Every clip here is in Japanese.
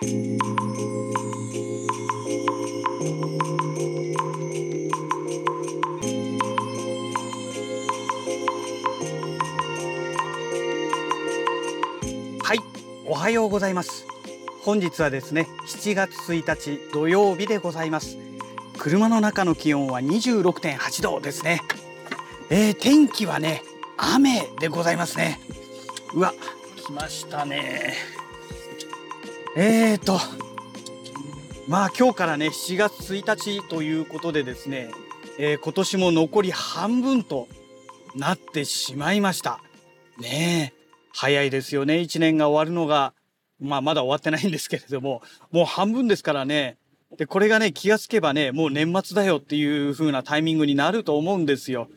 はい、おはようございます。本日はですね、7月1日土曜日でございます。車の中の気温は26.8度ですね。えー、天気はね、雨でございますね。うわ、来ましたね。えーと、まあ今日からね、7月1日ということでですね、えー今年も残り半分となってしまいました。ねえ。早いですよね。一年が終わるのが、まあまだ終わってないんですけれども、もう半分ですからね。で、これがね、気がつけばね、もう年末だよっていう風なタイミングになると思うんですよ。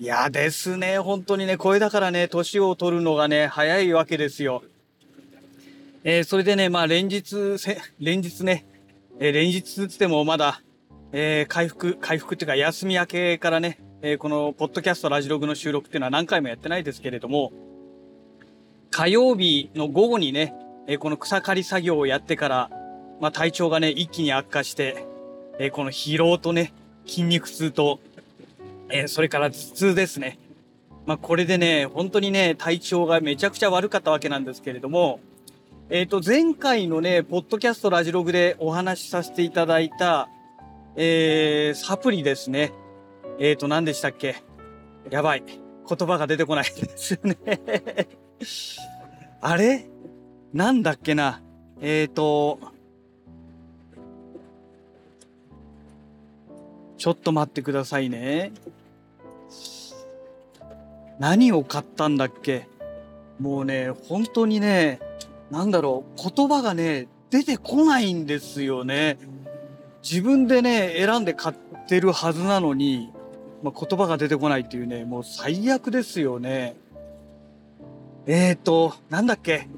いやですね、本当にね、これだからね、年を取るのがね、早いわけですよ。えーそれでね、まあ連日、連日ね、えー連日つってもまだ、えー回復、回復っていうか休み明けからね、えーこのポッドキャストラジログの収録っていうのは何回もやってないですけれども、火曜日の午後にね、えーこの草刈り作業をやってから、まあ体調がね、一気に悪化して、えーこの疲労とね、筋肉痛と、えーそれから頭痛ですね。まあこれでね、本当にね、体調がめちゃくちゃ悪かったわけなんですけれども、えっ、と、前回のね、ポッドキャストラジログでお話しさせていただいた、えー、サプリですね。えっ、と、何でしたっけ？やばい。言葉が出てこないですよね。あれ？なんだっけな？えっ、と、ちょっと待ってくださいね。何を買ったんだっけ？もうね、本当にね、なんだろう、言葉がね、出てこないんですよね。自分でね、選んで買ってるはずなのに、まあ、言葉が出てこないっていうね、もう最悪ですよね。えーと、なんだっけ？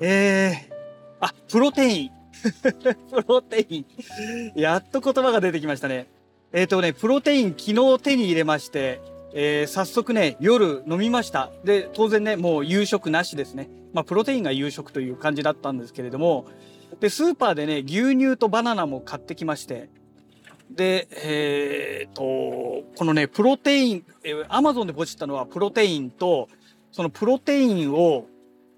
えー、あ、プロテイン。プロテイン。やっと言葉が出てきましたね。えーとね、プロテイン昨日手に入れまして、えー早速ね、夜飲みました。で、当然ね、もう夕食なしですね。まあ、プロテインが夕食という感じだったんですけれども、で、スーパーでね、牛乳とバナナも買ってきまして、で、えーと、このね、プロテイン、えー、アマゾンでポチったのはプロテインと、そのプロテインを、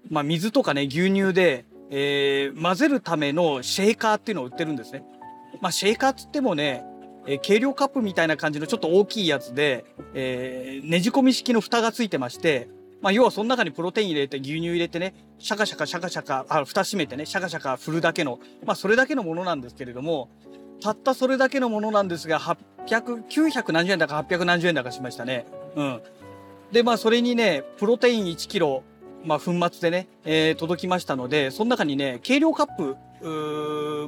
まあ、水とかね、牛乳で、えー混ぜるためのシェーカーっていうのを売ってるんですね。まあ、シェーカーっつってもね、えー計量カップみたいな感じのちょっと大きいやつで、えーねじ込み式の蓋がついてまして、まあ、要はその中にプロテイン入れて牛乳入れてね、シャカシャカシャカシャカ、あ、蓋閉めてね、シャカシャカ振るだけの、まあ、それだけのものなんですけれども、たったそれだけのものなんですが、800、900何十円だか800何十円だかしましたね。うん。で、まあ、それにね、プロテイン1キロ、まあ、粉末でね、えー届きましたので、その中にね、計量カップ、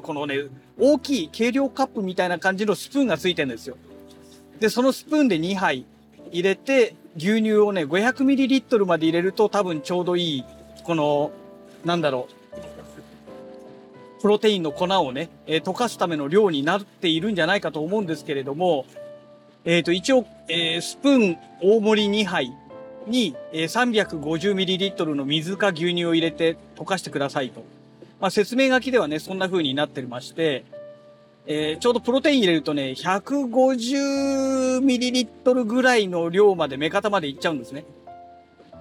このね、大きい計量カップみたいな感じのスプーンがついてるんですよ。で、そのスプーンで2杯入れて、牛乳をね、500ml まで入れると多分ちょうどいい、この、なんだろう、プロテインの粉をね、えー溶かすための量になっているんじゃないかと思うんですけれども、えっ、と、一応、えースプーン大盛り2杯に、えー 350ml の水か牛乳を入れて溶かしてくださいと。まあ、説明書きではね、そんな風になってまして、えーちょうどプロテイン入れるとね、150ml ぐらいの量まで、目方までいっちゃうんですね。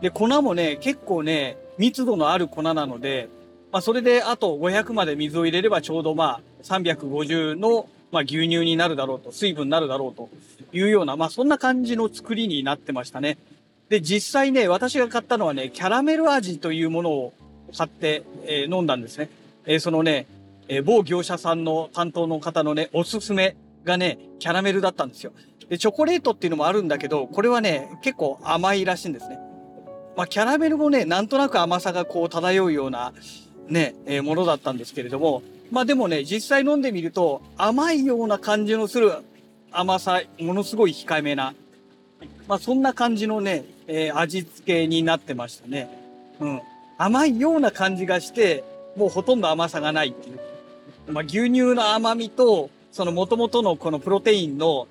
で、粉もね、結構ね、密度のある粉なので、まあ、それであと500まで水を入れればちょうどまあ、350の、まあ、牛乳になるだろうと、水分になるだろうというような、まあ、そんな感じの作りになってましたね。で、実際ね、私が買ったのはね、キャラメル味というものを買って、えー飲んだんですね。えーそのね、えー某業者さんの担当の方のね、おすすめがね、キャラメルだったんですよ。で、チョコレートっていうのもあるんだけど、これはね、結構甘いらしいんですね。まあ、キャラメルもね、なんとなく甘さがこう漂うような、ね、えものだったんですけれども、まあでもね、実際飲んでみると、甘いような感じのする甘さ、ものすごい控えめな、まあそんな感じのね、えー味付けになってましたね。うん。甘いような感じがして、もうほとんど甘さがないっていう。まあ牛乳の甘みと、その元々のこのプロテインの、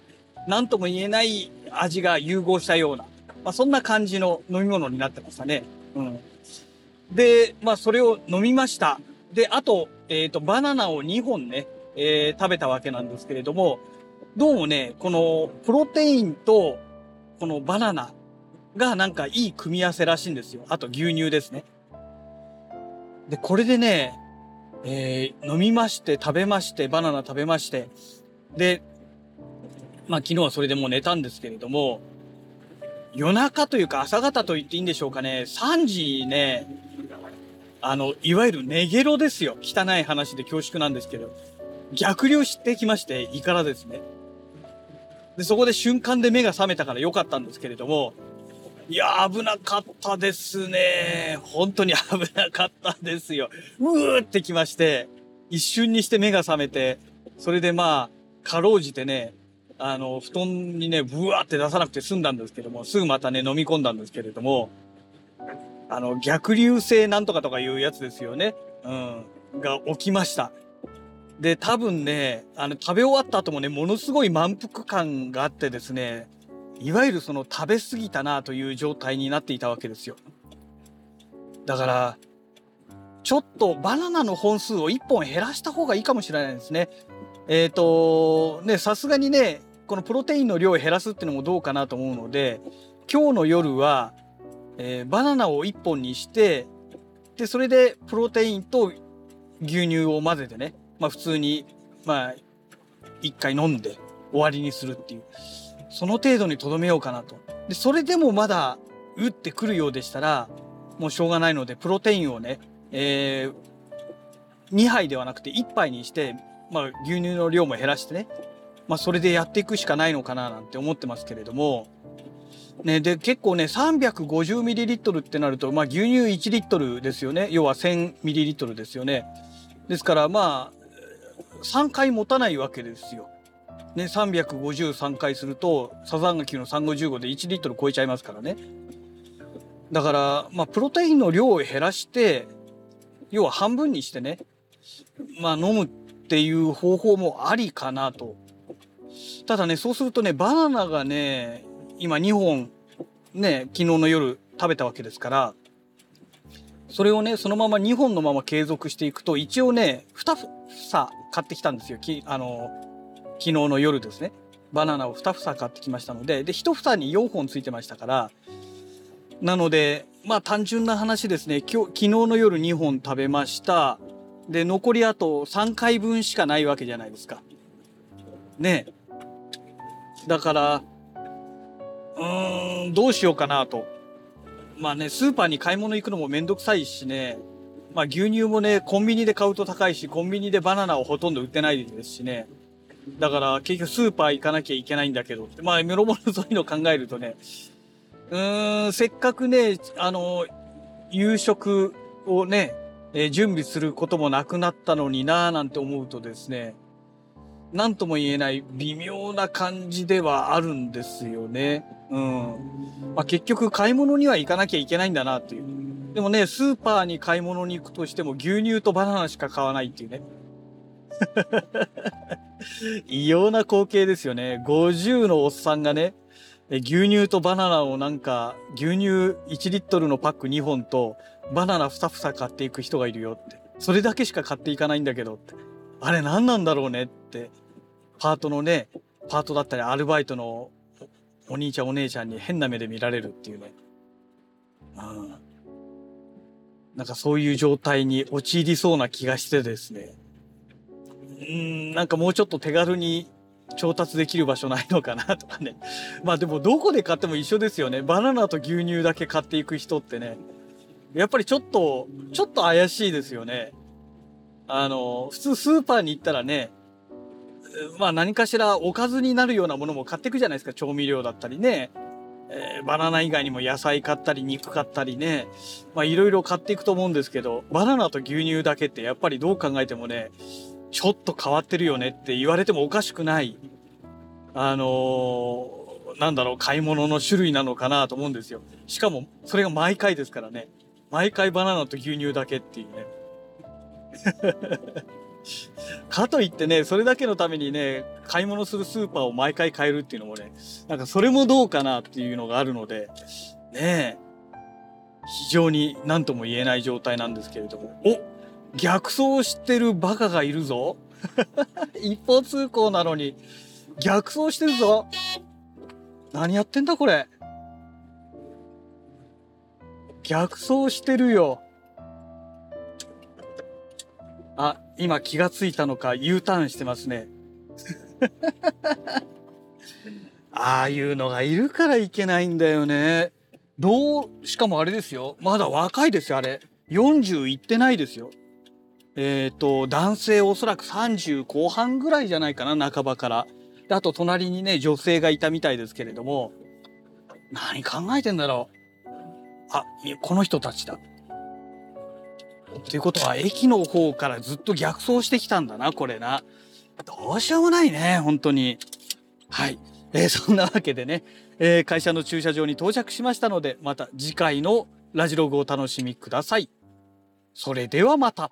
なんとも言えない味が融合したような、まあそんな感じの飲み物になってましたね。うん。で、まあそれを飲みました。で、あと、えっ、と、バナナを2本ね、えー食べたわけなんですけれども、どうもね、このプロテインとこのバナナがなんかいい組み合わせらしいんですよ。あと牛乳ですね。で、これでね、えー飲みまして、食べまして、バナナ食べまして、で、まあ昨日はそれでもう寝たんですけれども、夜中というか朝方と言っていいんでしょうかね、3時ね、あの、いわゆるネゲロですよ。汚い話で恐縮なんですけど、逆流してきまして、胃からですね。で、そこで瞬間で目が覚めたから良かったんですけれども、いや、危なかったですね。本当に危なかったですよ。うーってきまして、一瞬にして目が覚めて、それでまあ、かろうじてね、あの、布団にね、ブワーって出さなくて済んだんですけども、すぐまたね、飲み込んだんですけれども、あの、逆流性なんとかとかいうやつですよね。うん。が起きました。で、多分ね、あの、食べ終わった後もね、ものすごい満腹感があってですね、いわゆるその食べ過ぎたなという状態になっていたわけですよ。だから、ちょっとバナナの本数を1本減らした方がいいかもしれないですね。えっ、と、ね、さすがにね、このプロテインの量を減らすっていうのもどうかなと思うので、今日の夜は、えーバナナを1本にして、で、それでプロテインと牛乳を混ぜてね、まあ普通に、まあ、一回飲んで終わりにするっていう。その程度にとどめようかなと。で、それでもまだ、打ってくるようでしたら、もうしょうがないので、プロテインをね、えー、2杯ではなくて1杯にして、まあ牛乳の量も減らしてね、まあそれでやっていくしかないのかななんて思ってますけれども、ね、で、結構ね、350ml ってなると、まあ牛乳1リットルですよね。要は 1000ml ですよね。ですからまあ、3回持たないわけですよ。ね、353回すると、サザンガ級の3515で1リットル超えちゃいますからね。だから、まあ、プロテインの量を減らして、要は半分にしてね、まあ、飲むっていう方法もありかなと。ただね、そうするとね、バナナがね、今2本、ね、昨日の夜食べたわけですから、それをね、そのまま2本のまま継続していくと、一応ね、2房買ってきたんですよ。きあの、昨日の夜ですね。バナナを2房買ってきましたので、で、1房に4本ついてましたから、なので、まあ単純な話ですね。今日、昨日の夜2本食べました。で、残りあと3回分しかないわけじゃないですか。ね。だから、うーん、どうしようかなと。まあね、スーパーに買い物行くのもめんどくさいしね。まあ牛乳もね、コンビニで買うと高いし、コンビニでバナナをほとんど売ってないですしね。だから結局スーパー行かなきゃいけないんだけどって。まあ、メロモロそういうの考えるとね、うーん、せっかくね、あの、夕食をね、えー準備することもなくなったのになぁなんて思うとですね、なんとも言えない微妙な感じではあるんですよね。うん。まあ、結局買い物には行かなきゃいけないんだなっていう。でもね、スーパーに買い物に行くとしても牛乳とバナナしか買わないっていうね。異様な光景ですよね。50のおっさんがね、牛乳とバナナをなんか、牛乳1リットルのパック2本とバナナ2房買っていく人がいるよって。それだけしか買っていかないんだけどって。あれ何なんだろうねって。パートのね、パートだったりアルバイトのお兄ちゃんお姉ちゃんに変な目で見られるっていうね。うん。なんかそういう状態に陥りそうな気がしてですね。うん、なんかもうちょっと手軽に調達できる場所ないのかなとかね。まあでもどこで買っても一緒ですよね。バナナと牛乳だけ買っていく人ってね。やっぱりちょっと、ちょっと怪しいですよね。あの、普通スーパーに行ったらね、まあ何かしらおかずになるようなものも買っていくじゃないですか。調味料だったりね。えーバナナ以外にも野菜買ったり肉買ったりね。まあいろいろ買っていくと思うんですけど、バナナと牛乳だけってやっぱりどう考えてもね、ちょっと変わってるよねって言われてもおかしくない、あのーなんだろう、買い物の種類なのかなと思うんですよ。しかも、それが毎回ですからね。毎回バナナと牛乳だけっていうね。かといってね、それだけのためにね、買い物するスーパーを毎回変えるっていうのもね、なんかそれもどうかなっていうのがあるので、ねえ、非常に何とも言えない状態なんですけれども。お逆走してるバカがいるぞ。一方通行なのに逆走してるぞ。何やってんだこれ。逆走してるよ。あ、今気がついたのか U ターンしてますね。ああいうのがいるからいけないんだよね。どう、しかもあれですよ。まだ若いですよ、あれ。40いってないですよ。えっ、と、男性おそらく30後半ぐらいじゃないかな、半ばから。であと隣にね、女性がいたみたいですけれども、何考えてんだろう。あ、この人たちだ。っていうことは、駅の方からずっと逆走してきたんだな、これな。どうしようもないね、本当に。はい。えーそんなわけでね、えー会社の駐車場に到着しましたので、また次回のラジログをお楽しみください。それではまた。